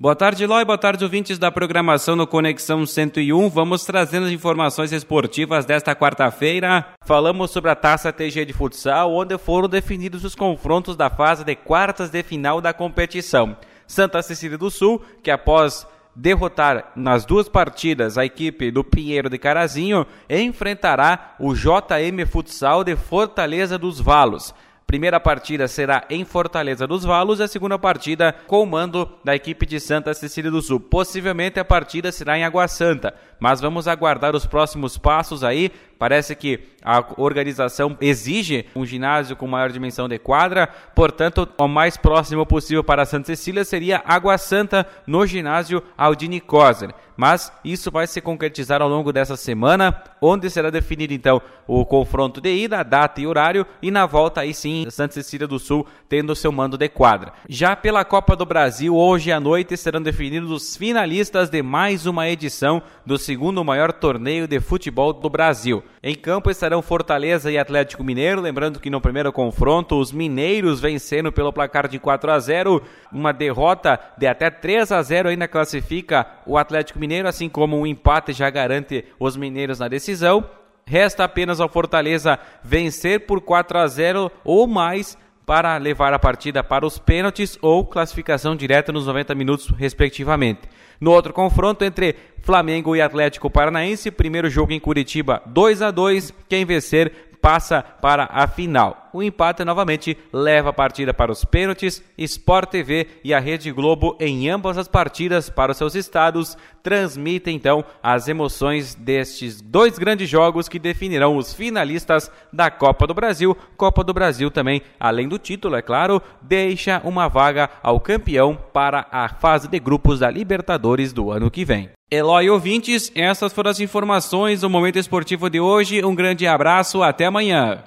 Boa tarde, Lói. Boa tarde, ouvintes da programação no Conexão 101. Vamos trazendo as informações esportivas desta quarta-feira. Falamos sobre a Taça TG de Futsal, onde foram definidos os confrontos da fase de quartas de final da competição. Santa Cecília do Sul, que após derrotar nas duas partidas a equipe do Pinheiro de Carazinho, enfrentará o JM Futsal de Fortaleza dos Valos. Primeira partida será em Fortaleza dos Valos e a segunda partida com o mando da equipe de Santa Cecília do Sul. Possivelmente a partida será em Água Santa, mas vamos aguardar os próximos passos aí. Parece que a organização exige um ginásio com maior dimensão de quadra, portanto, o mais próximo possível para Santa Cecília seria Água Santa no ginásio Aldini Coser. Mas isso vai se concretizar ao longo dessa semana, onde será definido então o confronto de ida, data e horário, e na volta aí sim Santa Cecília do Sul tendo seu mando de quadra. Já pela Copa do Brasil, hoje à noite serão definidos os finalistas de mais uma edição do segundo maior torneio de futebol do Brasil. Em campo estarão Fortaleza e Atlético Mineiro, lembrando que no primeiro confronto os mineiros venceram pelo placar de 4 a 0, uma derrota de até 3 a 0 ainda classifica o Atlético Mineiro, assim como um empate já garante os mineiros na decisão. Resta apenas ao Fortaleza vencer por 4 a 0 ou mais para levar a partida para os pênaltis ou classificação direta nos 90 minutos, respectivamente. No outro confronto entre Flamengo e Atlético Paranaense, primeiro jogo em Curitiba 2 a 2, quem vencer passa para a final. O empate novamente leva a partida para os pênaltis. Sport TV e a Rede Globo, em ambas as partidas para os seus estados, transmitem então as emoções destes dois grandes jogos que definirão os finalistas da Copa do Brasil. Copa do Brasil também, além do título, é claro, deixa uma vaga ao campeão para a fase de grupos da Libertadores do ano que vem. Eloy ouvintes, essas foram as informações do Momento Esportivo de hoje. Um grande abraço, até amanhã.